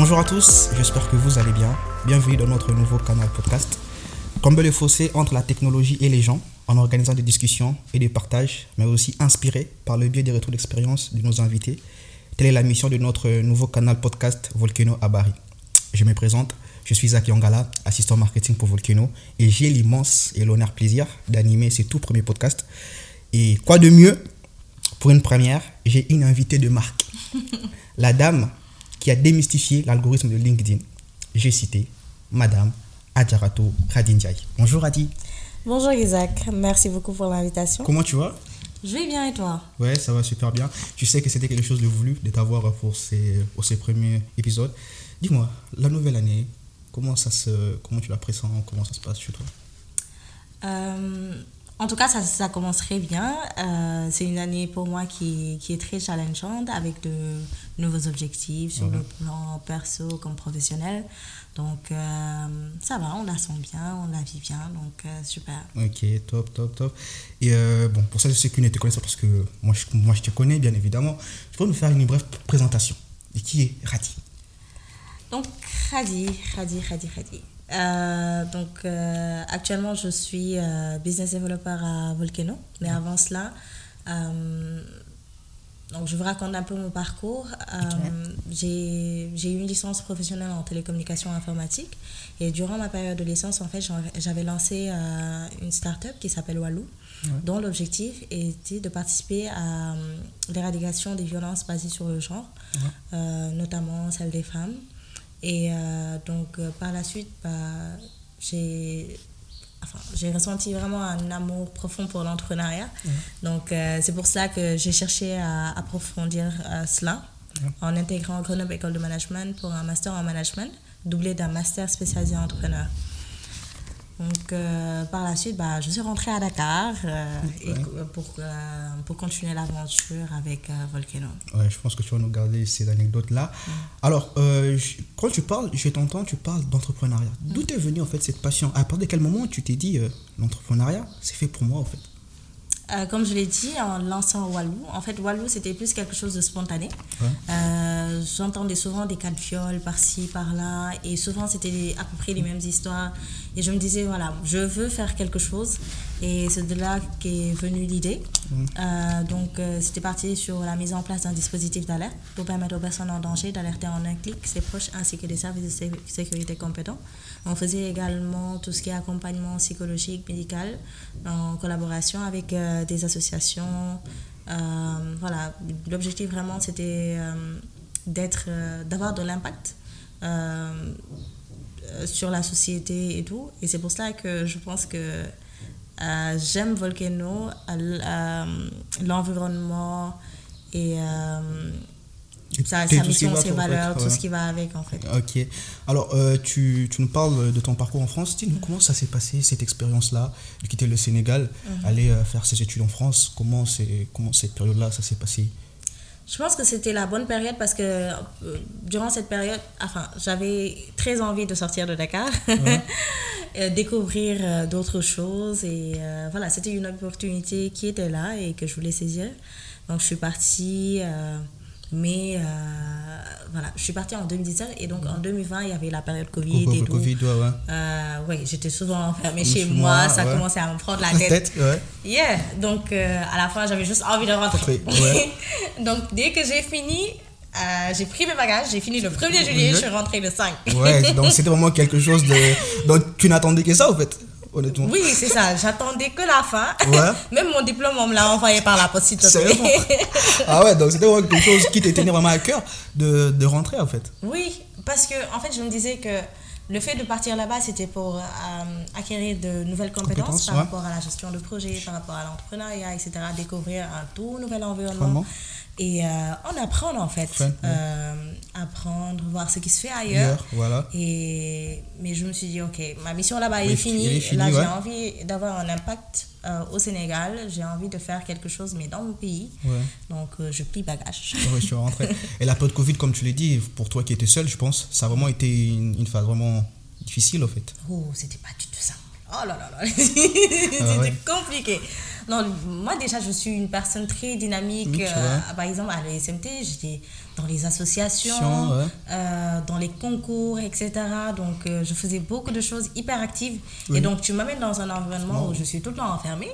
Bonjour à tous, j'espère que vous allez bien. Bienvenue dans notre nouveau canal podcast. Combler le fossé entre la technologie et les gens en organisant des discussions et des partages, mais aussi inspirés par le biais des retours d'expérience de nos invités. Telle est la mission de notre nouveau canal podcast Volcano à Bari. Je me présente, je suis Zaki Angala, assistant marketing pour Volcano, et j'ai l'immense et l'honneur plaisir d'animer ce tout premier podcast. Et quoi de mieux? Pour une première, j'ai une invitée de marque. La dame qui a démystifié l'algorithme de LinkedIn. J'ai cité Madame Adjarato Radinjai. Bonjour Adi. Bonjour Isaac, merci beaucoup pour l'invitation. Comment tu vas? Je vais bien et toi? Ouais, ça va super bien. Tu sais que c'était quelque chose de voulu de t'avoir pour ces, pour ces premiers épisodes. Dis-moi, la nouvelle année, comment, ça se, comment tu la pressens? Comment ça se passe chez toi? Euh, En tout cas, ça, ça commence très bien. Euh, c'est une année pour moi qui, qui est très challengeante avec de nouveaux objectifs sur le plan perso comme professionnel. Donc euh, ça va, on la sent bien, on la vit bien, donc euh, super. Ok, top, top, top. Et bon, pour celles et ceux qui ne te connaissent parce que moi je, moi je te connais bien évidemment, tu peux nous faire une brève présentation de qui est Rati Donc, Khadi, Khadi, Khadi, Khadi. Euh, donc, euh, actuellement, je suis euh, business developer à Volcano. Mais avant cela, donc je vous raconte un peu mon parcours. J'ai eu une licence professionnelle en télécommunication informatique. Et durant ma période de licence, en fait, j'avais lancé une start-up qui s'appelle Walou, dont l'objectif était de participer à l'éradication des violences basées sur le genre, notamment celles des femmes. Et euh, donc, euh, par la suite, bah, j'ai enfin, j'ai ressenti vraiment un amour profond pour l'entrepreneuriat. Donc, euh, c'est pour cela que j'ai cherché à approfondir euh, cela en intégrant Grenoble École de Management pour un master en management, doublé d'un master spécialisé en entrepreneur. Donc, euh, par la suite, bah, je suis rentrée à Dakar euh, Ouais. pour, euh, pour continuer l'aventure avec Volcano. Ouais, je pense que tu vas nous garder ces anecdotes-là. Alors, euh, je- quand tu parles, je t'entends, tu parles d'entrepreneuriat. D'où est venue en fait cette passion? À partir de quel moment tu t'es dit, l'entrepreneuriat, c'est fait pour moi en fait? Euh, comme je l'ai dit, en lançant Walou, en fait, Walou, c'était plus quelque chose de spontané. Ouais. Euh, J'entendais souvent des cas de viol par-ci, par-là, et souvent, c'était à peu près les mêmes histoires. Et je me disais, voilà, je veux faire quelque chose. Et c'est de là qu'est venue l'idée. Euh, donc, euh, c'était parti sur la mise en place d'un dispositif d'alerte pour permettre aux personnes en danger d'alerter en un clic ses proches ainsi que des services de sé- sécurité compétents. On faisait également tout ce qui est accompagnement psychologique, médical, en collaboration avec euh, des associations. Voilà, l'objectif vraiment c'était d'être, d'avoir de l'impact sur la société et tout. Et c'est pour cela que je pense que euh, j'aime Volcano, euh, l'environnement et euh, sa, sa mission, ses fait, valeurs, tout ce qui va avec en fait. Ok. Alors, euh, tu, tu nous parles de ton parcours en France. Dis-nous comment ça s'est passé, cette expérience-là, de quitter le Sénégal, aller euh, faire ses études en France? Comment, cette période-là, ça s'est passé? Je pense que c'était la bonne période parce que euh, durant cette période, enfin, j'avais très envie de sortir de Dakar, euh, découvrir euh, d'autres choses et euh, voilà, c'était une opportunité qui était là et que je voulais saisir. Donc je suis partie, mais voilà, je suis partie en 2017 et donc en 2020 il y avait la période Covid Covid, et tout. Covid, ouais, ouais. Ouais, j'étais souvent enfermée Chez moi, moi, ça ouais. commençait à me prendre la tête. ouais. Yeah, donc à la fin j'avais juste envie de rentrer. Donc dès que j'ai fini, euh, j'ai pris mes bagages, j'ai fini le 1er juillet, je suis rentrée le 5. Ouais, donc c'était vraiment quelque chose de. Donc tu n'attendais que ça, en fait, honnêtement. Oui, c'est ça, j'attendais que la fin. Ouais. Même mon diplôme, on me l'a envoyé par la poste. Ah ouais, donc c'était vraiment quelque chose qui te tenait vraiment à cœur de, de rentrer, en fait. Oui, parce que en fait, je me disais que le fait de partir là-bas, c'était pour euh, acquérir de nouvelles compétences, Compétences, par ouais. rapport à la gestion de projet, par rapport à l'entrepreneuriat, etc. Découvrir un tout nouvel environnement. Vraiment. Et euh, en apprendre, en fait. Ouais. Euh, apprendre, voir ce qui se fait ailleurs. Voilà. Et, mais je me suis dit, ok, ma mission là-bas Oui, est finie. là, ouais. j'ai envie d'avoir un impact euh, au Sénégal. J'ai envie de faire quelque chose, mais dans mon pays. Ouais. Donc, euh, je plie bagage. Ouais, je suis rentré. Et la période Covid, comme tu l'as dit, pour toi qui étais seul, je pense, ça a vraiment été une, une phase vraiment difficile, en fait. Oh, c'était pas du tout ça. Oh là là là, c'était Ah ouais. compliqué. Non, moi déjà, je suis une personne très dynamique. Oui, euh, par exemple, à l'ESMT, j'étais dans les associations, ouais. euh, dans les concours, etc. Donc, euh, je faisais beaucoup de choses hyper actives. Oui. Et donc, tu m'amènes dans un environnement Non. où je suis tout le temps enfermée.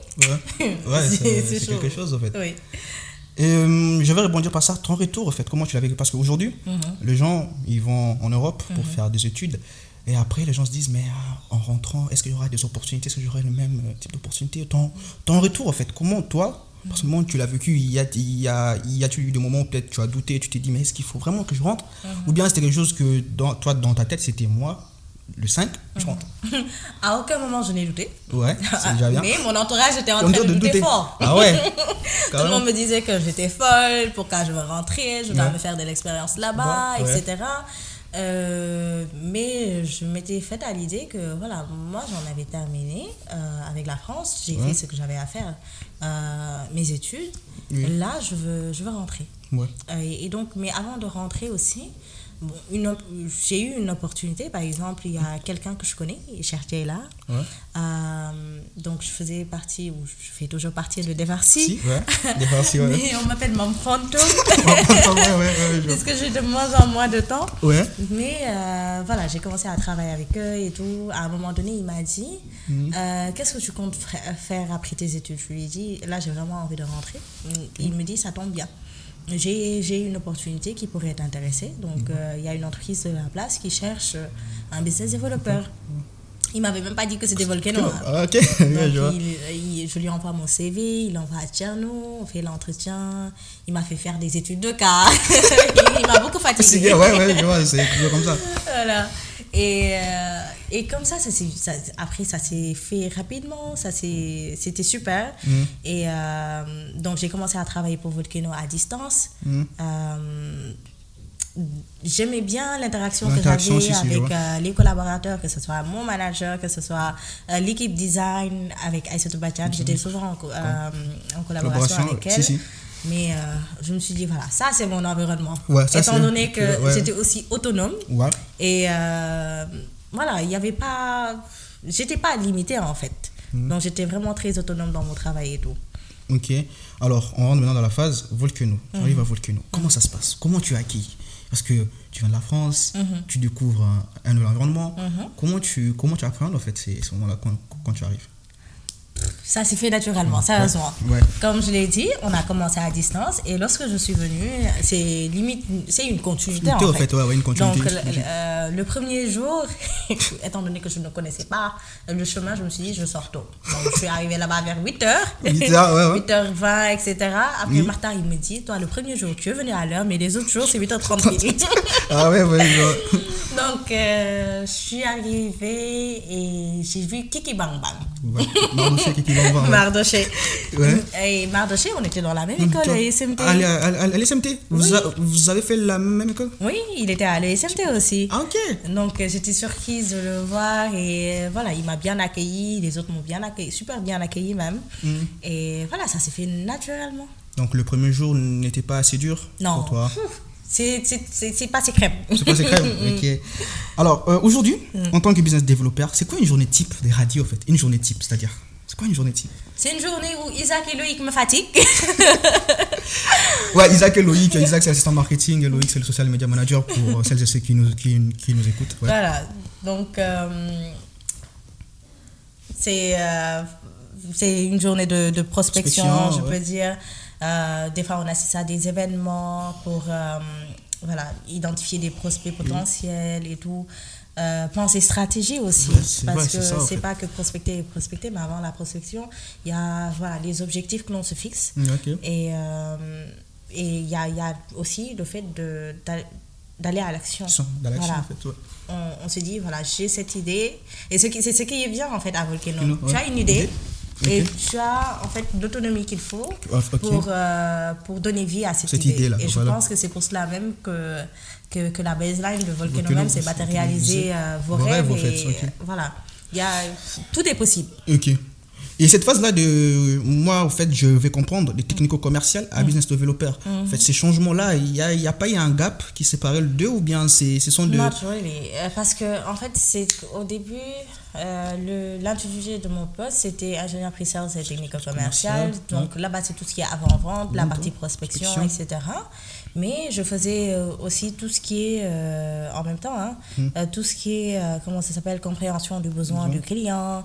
Ouais, ouais C'est- quelque chose en fait. Oui. Et je vais rebondir par ça. Ton retour, en fait, comment tu l'as vécu? Parce qu'aujourd'hui, Mhm. les gens, ils vont en Europe pour faire des études. Et après, les gens se disent, mais ah, en rentrant, est-ce qu'il y aura des opportunités? Est-ce que j'aurai le même euh, type d'opportunité? Ton, ton retour, en fait, comment toi, personnellement, tu l'as vécu Il y a, il y a, il y a eu des moments où peut-être tu as douté, tu t'es dit, mais est-ce qu'il faut vraiment que je rentre? Ou bien c'était quelque chose que, dans, toi, dans ta tête, c'était moi, le 5, je rentre. À aucun moment, je n'ai douté. Ouais, c'est déjà bien. Mais mon entourage était en train train de douter fort. Ah ouais Tout le monde me disait que j'étais folle, pourquoi je veux rentrer, je dois Ouais. me faire de l'expérience là-bas, ouais. etc. Euh, mais je m'étais faite à l'idée que voilà, moi j'en avais terminé euh, avec la France, j'ai Ouais. fait ce que j'avais à faire, euh, mes études. Oui. Là, je veux, je veux rentrer. Ouais. Et donc, mais avant de rentrer aussi, une op- j'ai eu une opportunité. Par exemple, il y a quelqu'un que je connais, Cherche là. Ouais. Euh, donc, je faisais partie, ou je fais toujours partie de Devarsi. Si, ouais. Ouais. Mais on m'appelle Mam je- parce que j'ai de moins en moins de temps. Ouais. Mais euh, voilà, j'ai commencé à travailler avec eux et tout. À un moment donné, il m'a dit euh, Qu'est-ce que tu comptes faire après tes études? Je lui ai dit Là, j'ai vraiment envie de rentrer. Il me dit Ça tombe bien. J'ai une opportunité qui pourrait t'intéresser. Donc, euh, il y a une entreprise de la place qui cherche euh, un business développeur. Il m'avait même pas dit que c'était Volcano. hein. Ah, ok, Donc, je vois. il- il- je lui envoie mon CV, il envoie à Tcherno, on fait l'entretien, il m'a fait faire des études de cas. il m'a beaucoup fatigué. ouais, ouais, je vois, c'est toujours comme ça. Voilà. Et, euh, et comme ça, ça, ça après, ça s'est fait rapidement, ça c'était super. Mhm. Et euh, donc, j'ai commencé à travailler pour Volcano à distance. Mhm. Euh, J'aimais bien l'interaction que j'avais avec euh, les collaborateurs, que ce soit mon manager, que ce soit l'équipe design avec Aïssatou Batian. J'étais souvent en, co- en collaboration avec elle. si. Mais euh, je me suis dit, voilà, ça c'est mon environnement. Ouais, ça, Étant donné que que- ouais. j'étais aussi autonome, Ouais. et euh, voilà, il n'y avait pas. J'étais pas limitée en fait. Mhm. Donc j'étais vraiment très autonome dans mon travail et tout. Ok. Alors, on rentre maintenant dans la phase Volcano. Tu Mhm. arrives à Volcano. Comment ça se passe? Comment tu as acquis? Parce que tu viens de la France, Mhm. tu découvres un, un nouvel environnement. Comment tu comment tu appréhendes en fait ces, ces moments-là quand, quand tu arrives? Ça s'est fait naturellement, sérieusement. Ouais. Comme je l'ai dit, on a commencé à distance et lorsque je suis venue, c'est limite, c'est une continuité en fait. en fait, ouais, ouais, une continuité, Donc euh, le premier jour, étant donné que je ne connaissais pas le chemin, je me suis dit je sors tôt. Donc je suis arrivée là-bas vers 8h. 8 heures, ouais, ouais. 8h20, etc. Après, Oui. Martha, il me dit, toi, le premier jour, tu es venu à l'heure, mais les autres jours, c'est 8h30 minutes. Ah ouais, ouais. Donc, euh, je suis arrivée et j'ai vu Kiki Bang Bang. Ouais. Mardoché qui voir. Mardoché. Ouais. Et Mardoché, on était dans la même école, à SMT. À, l- à, l- à l'SMT vous, Oui. a- vous avez fait la même école? Oui, il était à l'ESMT aussi. Ah, ok. Donc, euh, j'étais surprise de le voir et euh, voilà, il m'a bien accueilli, les autres m'ont bien accueilli, super bien accueilli même. Mm. Et voilà, ça s'est fait naturellement. Donc, le premier jour n'était pas assez dur Non. pour toi? Ouf, C'est pas secret. C'est pas secret Ok. Alors, euh, aujourd'hui, Mm. en tant que business développeur, c'est quoi une journée type des radios en fait? Une journée type, c'est-à-dire? C'est quoi une journée type C'est une journée où Isaac et Loïc me fatiguent. Ouais, Isaac et Loïc. Isaac, c'est l'assistant marketing et Loïc, c'est le social media manager pour euh, celles et ceux qui nous, qui, qui nous écoutent. Ouais. Voilà, donc euh, c'est euh, c'est une journée de, de prospection, Prospection, je ouais. peux dire. Euh, des fois, on assiste à des événements pour voilà, identifier des prospects potentiels et tout. Euh, penser stratégie aussi, c'est parce c'est que ça, en c'est fait. pas que prospecter et prospecter, mais avant la prospection, il y a voilà, les objectifs que l'on se fixe. Mm. Et euh, et il y a, y a aussi le fait de- d'a- d'aller à l'action. Voilà en fait. Ouais. on, on se dit, voilà, j'ai cette idée. Et ce qui- c'est ce qui est bien, en fait, à Volcano. Tu ouais. as une idée. Idée. Et tu as en fait l'autonomie qu'il faut Ah, pour, euh, pour donner vie à cette, Cette idée. idée-là, Et je pense que c'est pour cela même que, que, que la baseline de Volcano, Volcano, même, matérialiser matérialiser euh, vos, vos rêves. rêves, en fait, et, ok. Voilà. Il y a, tout est possible. Ok. Et cette phase-là de moi, en fait, je vais comprendre des technico-commerciales Mm. à business developer. En fait, ces changements-là, il n'y a, y a pas eu un gap qui séparait les deux ou bien c'est, ce sont deux? Not really. Euh, Parce que, en fait, c'est au début, euh, l'intitulé de mon poste, c'était ingénieur pre-sales et technico-commercial. Commercial, Donc là-bas, c'est tout ce qui est avant-vente, la partie prospection, prospection. etc. Mais je faisais euh, aussi tout ce qui est, euh, en même temps, hein, euh, tout ce qui est, euh, comment ça s'appelle, compréhension du besoin du client,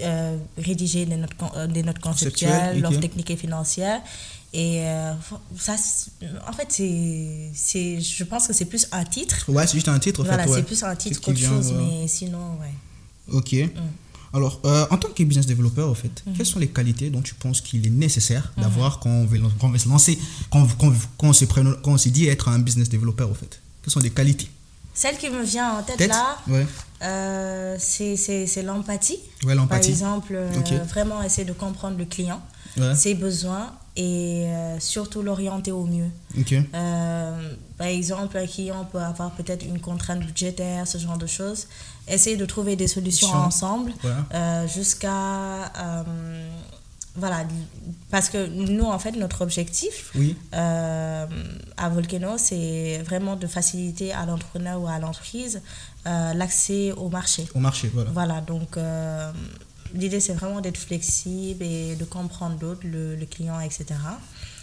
euh, rédiger des notes, con- euh, des notes Conceptuelles, l'offre technique et financière. Et euh, ça, en fait, c'est, je pense que c'est plus un titre. Ouais, c'est juste un titre, en Voilà, ouais. c'est plus un titre qu'autre chose, ouais. mais sinon, ouais. Ok. Mm. Alors, euh, en tant que business developer, en fait, Mm-hmm. quelles sont les qualités dont tu penses qu'il est nécessaire d'avoir quand, on veut, quand on veut se lancer, quand, quand, quand on se quand on se dit être un business developer, en fait? Quelles sont les qualités? Celle qui me vient en tête, Tête? là, Ouais. Euh, c'est, l'empathie. Ouais, Par exemple, euh, vraiment essayer de comprendre le client, Ouais. ses besoins et euh, surtout l'orienter au mieux. Par exemple, un client peut avoir peut-être une contrainte budgétaire, ce genre de choses. Essayer de trouver des solutions ensemble Ouais. jusqu'à... voilà, parce que nous, en fait, notre objectif Oui. euh, à Volcano, c'est vraiment de faciliter à l'entrepreneur ou à l'entreprise euh, l'accès au marché. Au marché, voilà. Voilà, donc euh, l'idée c'est vraiment d'être flexible et de comprendre l'autre, le, le client, etc.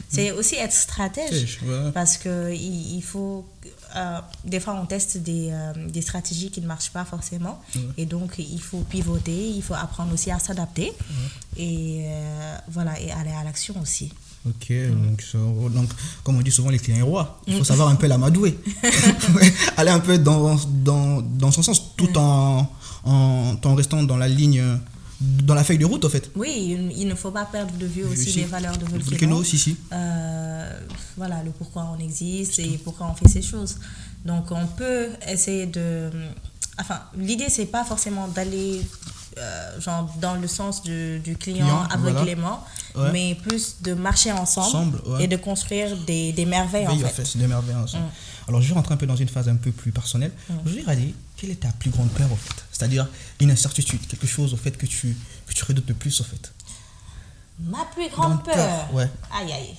C'est aussi être stratège parce que il, il faut. euh, des fois, on teste des, euh, des stratégies qui ne marchent pas forcément. Et donc, il faut pivoter, il faut apprendre aussi à s'adapter. Et euh, voilà, et aller à l'action aussi. Ok, donc, donc, comme on dit souvent, les clients rois. Il faut savoir un peu l'amadouer. Aller un peu dans, dans, dans son sens, tout en, en, en restant dans la ligne, dans la feuille de route, en fait. Oui, il, ne faut pas perdre de vue aussi Si. les valeurs de Volcano. Volcano, si, si. Euh, voilà, le pourquoi on existe et pourquoi on fait ces choses. Donc, on peut essayer de. Enfin, l'idée, c'est pas forcément d'aller euh, genre dans le sens du, du client Client, aveuglément, Ouais. mais plus de marcher ensemble, Ensemble, ouais. et de construire des, des merveilles en Oui, fait. c'est des merveilles ensemble. Alors, je vais rentrer un peu dans une phase un peu plus personnelle. Je vais dire, quelle est ta plus grande peur, en fait? C'est-à-dire une incertitude, quelque chose, au fait, que tu, que tu redoutes le plus, au fait? Ma plus grande peur, peur. ouais. Aïe aïe.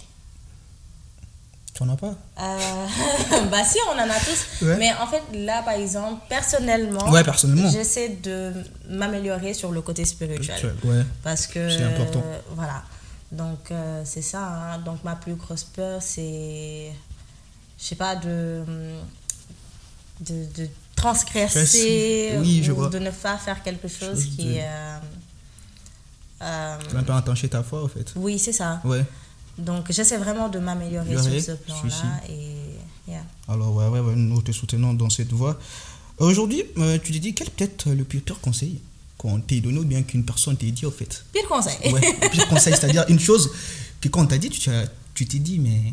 Tu en as pas? Euh, bah si, on en a tous. Ouais. Mais en fait, là, par exemple, personnellement, Ouais, personnellement. j'essaie de m'améliorer sur le côté spirituel. Ouais. Parce que... C'est important. euh, voilà. Donc, euh, c'est ça. hein. Donc, ma plus grosse peur, c'est... Je sais pas, de... De, de transgresser Oui, je ou vois. de ne pas faire quelque chose Chose qui... de- euh, euh, un peu entacher ta foi, au fait. oui, c'est ça. Ouais. Donc, j'essaie vraiment de m'améliorer sur ce plan-là. Et... yeah. Alors, ouais, ouais, ouais, nous te soutenons dans cette voie. Aujourd'hui, euh, tu t'es dit, quel est peut-être le pire conseil qu'on t'ait donné ou bien qu'une personne t'ait dit, au fait? Pire conseil. Ouais, pire conseil, c'est-à-dire une chose que quand on t'a dit, tu t'es dit, mais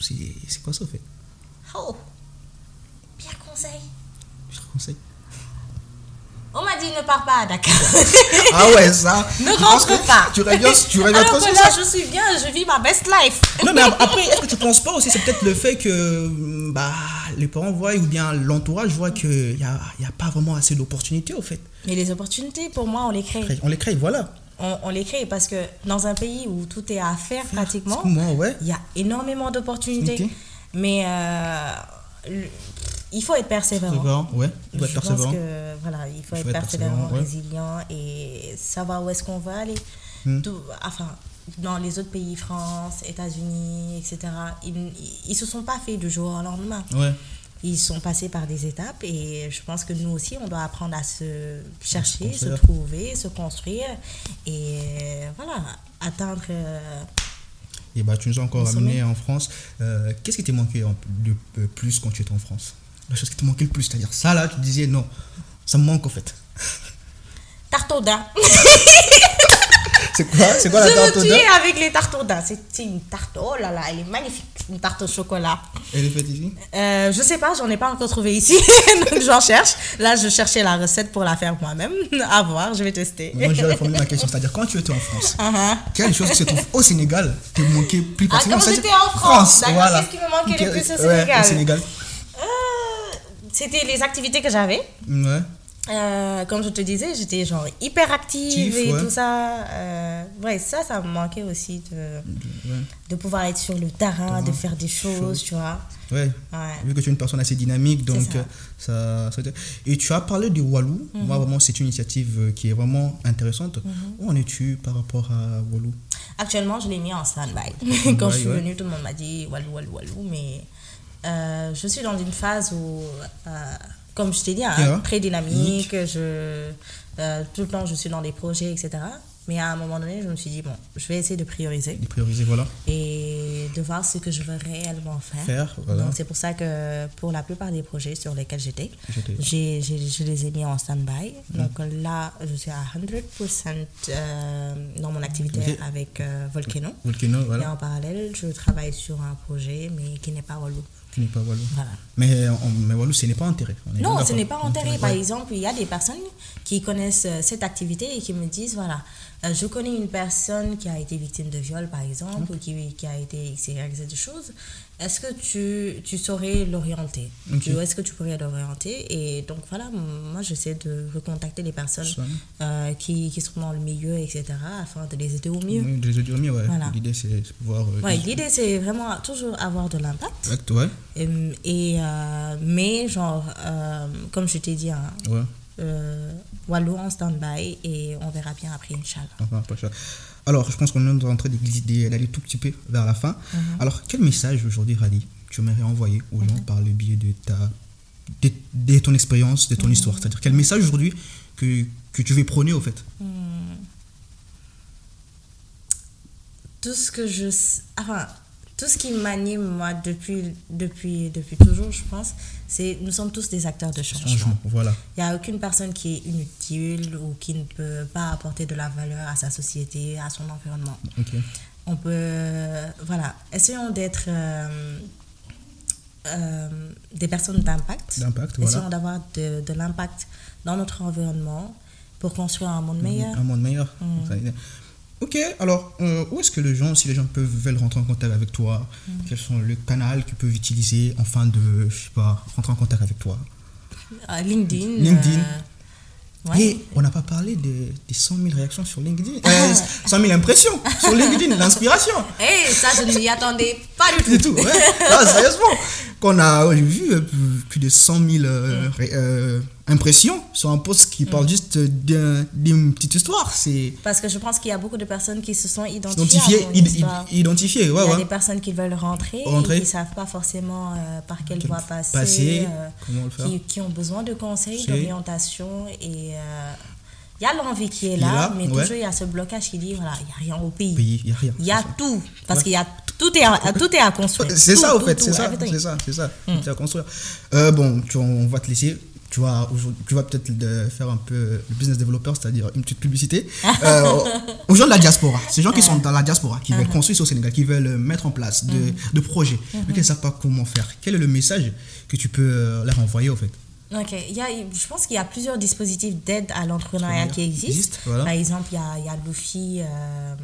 c'est quoi ça, au fait Oh. Pire conseil. Pire conseil. On m'a dit ne pars pas à Dakar. Ah ouais, ça ne rentre pas. Tu reviens, tu reviens Alors que là, je suis bien, je vis ma best life. Non, mais après, est-ce que tu penses pas aussi, c'est peut-être le fait que bah, les parents voient ou bien l'entourage voit qu'il n'y a, y a pas vraiment assez d'opportunités, au fait? Mais les opportunités, pour moi, on les crée. On les crée, voilà. On, on les crée parce que dans un pays où tout est à faire pratiquement, ouais. il y a énormément d'opportunités. Mais euh, le- il faut être persévérant. Ouais. Il faut être Je pense persévérant. que voilà, il faut Il être faut être persévérant, persévérant, ouais. résilient et savoir où est-ce qu'on va aller. Hmm. Tout- enfin, dans les autres pays, France, États-Unis, etc., ils, ils se sont pas faits du jour au lendemain. Ouais. Ils sont passés par des étapes et je pense que nous aussi, on doit apprendre à se chercher, se trouver, se construire et euh, voilà, atteindre. euh, Et bah, tu nous as encore sommet. en France. Euh, Qu'est-ce qui t'est manqué euh, plus quand tu étais en France? La chose qui te manquait le plus, c'est-à-dire ça là, tu disais non, ça me manque en fait. Tarte au daim. C'est quoi C'est quoi la Je tarte me daim avec les tartes. C'est c'est une tarte, oh là là, elle est magnifique. Une tarte au chocolat. Elle est faite ici Euh, je sais pas, j'en ai pas encore trouvé ici, donc j'en cherche. Là, je cherchais la recette pour la faire moi-même. À voir, je vais tester. Moi, je vais reformuler ma question, c'est-à-dire quand tu étais en France, Uh-huh. quelle chose qui se trouve au Sénégal te manquait plus Ah, particulièrement quand C'est-à-dire- j'étais en France, d'accord, voilà. qu'est-ce qui me manquait le plus au ouais, Sénégal? Au Sénégal. Euh, C'était les activités que j'avais. Ouais. Euh, comme je te disais, j'étais genre hyper active et ouais. tout ça. Euh, ouais, ça, ça me manquait aussi de, Ouais. de pouvoir être sur le terrain, de faire des choses, tu vois. Ouais. Ouais. Vu que tu es une personne assez dynamique, donc ça. euh, ça, Et tu as parlé du Walou. Mhm. Moi, vraiment, c'est une initiative euh, qui est vraiment intéressante. Où en es-tu par rapport à Walou? Actuellement, je l'ai mis en stand-by. Quand je suis venue, tout le monde m'a dit walou, walou, walou. Mais euh, je suis dans une phase où, comme je t'ai dit, hein, très dynamique. Je, euh, tout le temps, je suis dans des projets, etc. Mais à un moment donné, je me suis dit, bon, je vais essayer de prioriser prioriser, voilà. et de voir ce que je veux réellement faire. Faire, voilà. Donc, c'est pour ça que pour la plupart des projets sur lesquels j'étais, j'ai, j'ai- je les ai mis en stand-by. Donc là, je suis à 100% euh, dans mon activité avec euh, Volcano. Volcano, Et voilà. en parallèle, je travaille sur un projet, mais qui n'est pas Walou. Pas. Voilà. Mais, on- mais Walou, ce n'est pas enterré. Non, ce n'est pas enterré. Par exemple, il y a des personnes qui connaissent euh, cette activité et qui me disent, voilà, euh, je connais une personne qui a été victime de viol, par exemple, ou qui, qui a été XYZ de choses. Est-ce que tu, tu saurais l'orienter Ok. Tu- Est-ce que tu pourrais l'orienter Et donc, voilà, moi, j'essaie de recontacter les personnes euh, qui, qui sont dans le milieu, etc., afin de les aider au mieux. Oui, de les dire mieux, ouais. Voilà. L'idée, c'est pouvoir. euh, Ouais, l'idée, c'est vraiment toujours avoir de l'impact. Exact, ouais. Et, et, euh, mais, genre, euh, comme je t'ai dit, hein, Ouais. Euh, Walou en stand-by et on verra bien après, Inch'Allah. Alors, je pense qu'on est en train d'aller tout petit peu vers la fin. Mhm. Alors, quel message aujourd'hui, Radi, tu aimerais envoyer aux Mhm. gens par le biais de, ta, de, de ton expérience, de Mhm. ton histoire? C'est-à-dire, quel message aujourd'hui que, que tu veux prôner, au fait? Tout ce que je. Enfin, tout ce qui m'anime, moi, depuis, depuis, depuis toujours, je pense, c'est nous sommes tous des acteurs de changement. Changement, voilà. Il n'y a aucune personne qui est inutile ou qui ne peut pas apporter de la valeur à sa société, à son environnement. On peut voilà essayons d'être euh, euh, des personnes d'impact D'impact, voilà. essayons d'avoir de, de l'impact dans notre environnement pour construire un monde meilleur Un monde meilleur. Mm. Ok, alors, euh, où est-ce que les gens, si les gens peuvent, veulent rentrer en contact avec toi, Mm. quels sont les canaux qu'ils peuvent utiliser afin de, je sais pas, rentrer en contact avec toi? Euh, LinkedIn LinkedIn. euh, ouais. Et on n'a pas parlé de- des 100 000 réactions sur LinkedIn. Euh, 100 000 impressions sur LinkedIn, l'inspiration. Eh, ça je ne m'y attendais pas du tout, Du tout, ouais. Non, sérieusement. Qu'on a j'ai vu euh, plus- de 100 000 euh, ré- impressions sur un post qui parle juste d'un- d'une petite histoire. C'est parce que je pense qu'il y a beaucoup de personnes qui se sont identifiées, identifié, à mon id- histoire. id- identifié, ouais, Il y a ouais. des personnes qui veulent rentrer, Rentrer. et qui ne savent pas forcément euh, par quelle voie passer, passer, euh, qui, qui ont besoin de conseils, d'orientation. Et euh, il y a l'envie qui est là, là, mais ouais. toujours il y a ce blocage qui dit voilà, il n'y a rien au pays. Pays, il a rien. Y a ça. tout, parce Ouais. qu'il y a tout est à, tout est à construire. C'est ça, au fait, c'est ça, c'est ça, c'est ça. Tu vas construire. Euh, bon, tu, on va te laisser. Tu vas, aujourd'hui- tu vas peut-être faire un peu le business developer, c'est-à-dire une petite publicité. Euh, aux gens de la diaspora, ces gens qui sont dans la diaspora, qui veulent construire au Sénégal, qui veulent mettre en place de, de projets, mais qui ne savent pas comment faire. Quel est le message que tu peux euh, leur envoyer, au fait? Ok, il y a, je pense qu'il y a plusieurs dispositifs d'aide à l'entrepreneuriat qui existent. Existe, voilà. Par exemple, il y a, il y a Luffy, euh,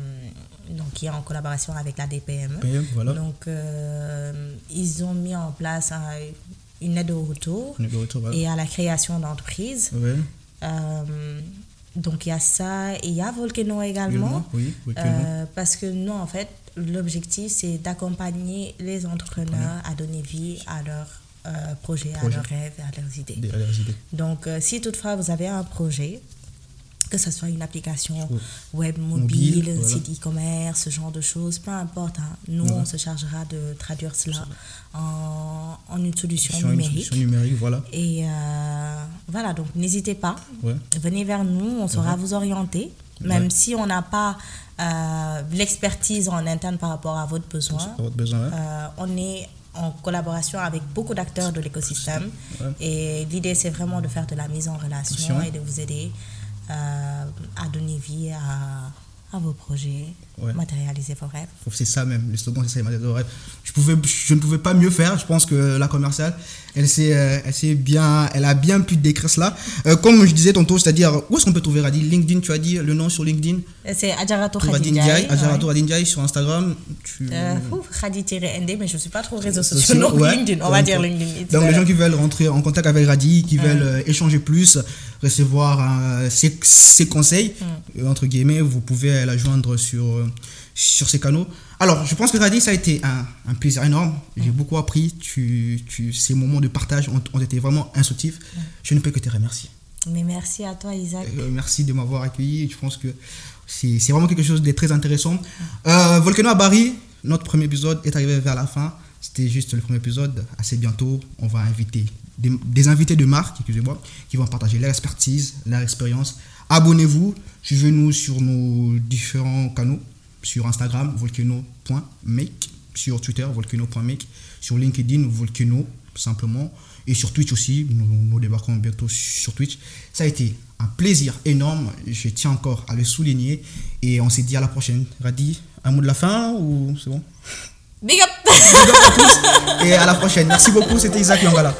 donc, qui est en collaboration avec la DPME. PM, voilà. Donc, euh, ils ont mis en place un- une aide au retour voilà. et à la création d'entreprises. Ouais, Euh, donc, il y a ça et il y a Volcano également. oui, Euh, parce que nous, en fait, l'objectif, c'est d'accompagner les entrepreneurs à donner vie à leurs euh, projets, Projets. à leurs rêves, à leurs idées. des- leurs idées. Donc, euh, si toutefois vous avez un projet, que ce soit une application web Mobile, mobile, voilà. site e-commerce, ce genre de choses, peu importe, hein, nous, on se chargera de traduire cela en, en une solution Sur une numérique. solution numérique, voilà. Et euh, voilà, donc n'hésitez pas, Ouais. venez vers nous, on saura vous orienter, même Ouais. si on n'a pas euh, l'expertise en interne par rapport à votre besoin. À votre besoin. Euh, on est en collaboration avec beaucoup d'acteurs de l'écosystème et l'idée c'est vraiment de faire de la mise en relation et de vous aider à donner vie à, à vos projets matérialiser vos rêves. C'est ça même, le slogan, c'est ça, matérialiser vos rêves. Je, pouvais, je ne pouvais pas mieux faire. Je pense que la commerciale, elle, euh, elle, bien, elle a bien pu décrire cela. Euh, comme je disais tantôt, c'est-à-dire, où est-ce qu'on peut trouver Radi? LinkedIn, tu as dit le nom sur LinkedIn? C'est Adjarato Khadinjai. Adjarato Khadinjai sur Instagram. Tu... Euh, Khadi-ND, mais je ne suis pas trop réseaux sociaux. Non, LinkedIn, on va dire LinkedIn. Donc, les gens qui veulent rentrer en contact avec Radi, qui veulent échanger plus, recevoir ses, ses, conseils, entre guillemets, vous pouvez la joindre sur, sur ces canaux. Alors, je pense que Radi, ça a été un, un plaisir énorme. J'ai beaucoup appris. Tu, tu, ces moments de partage ont, ont été vraiment instructifs. Je ne peux que te remercier. Mais merci à toi, Isaac. Euh, merci de m'avoir accueilli. Je pense que c'est vraiment quelque chose de très intéressant. Euh, Volcano à Bari, notre premier épisode est arrivé vers la fin. C'était juste le premier épisode. Assez bientôt, on va inviter des, des invités de marque, excusez-moi, qui vont partager leur expertise, leur expérience. Abonnez-vous, suivez-nous sur nos différents canaux sur Instagram, volcano.make, sur Twitter, volcano.make, sur LinkedIn, volcano, simplement, et sur Twitch aussi. Nous, nous débarquons bientôt sur Twitch. Ça a été un plaisir énorme, je tiens encore à le souligner, et on s'est dit à la prochaine. Radi, un mot de la fin ou c'est bon? Big up Big up à tous, et à la prochaine. Merci beaucoup, c'était Isaac Yangala.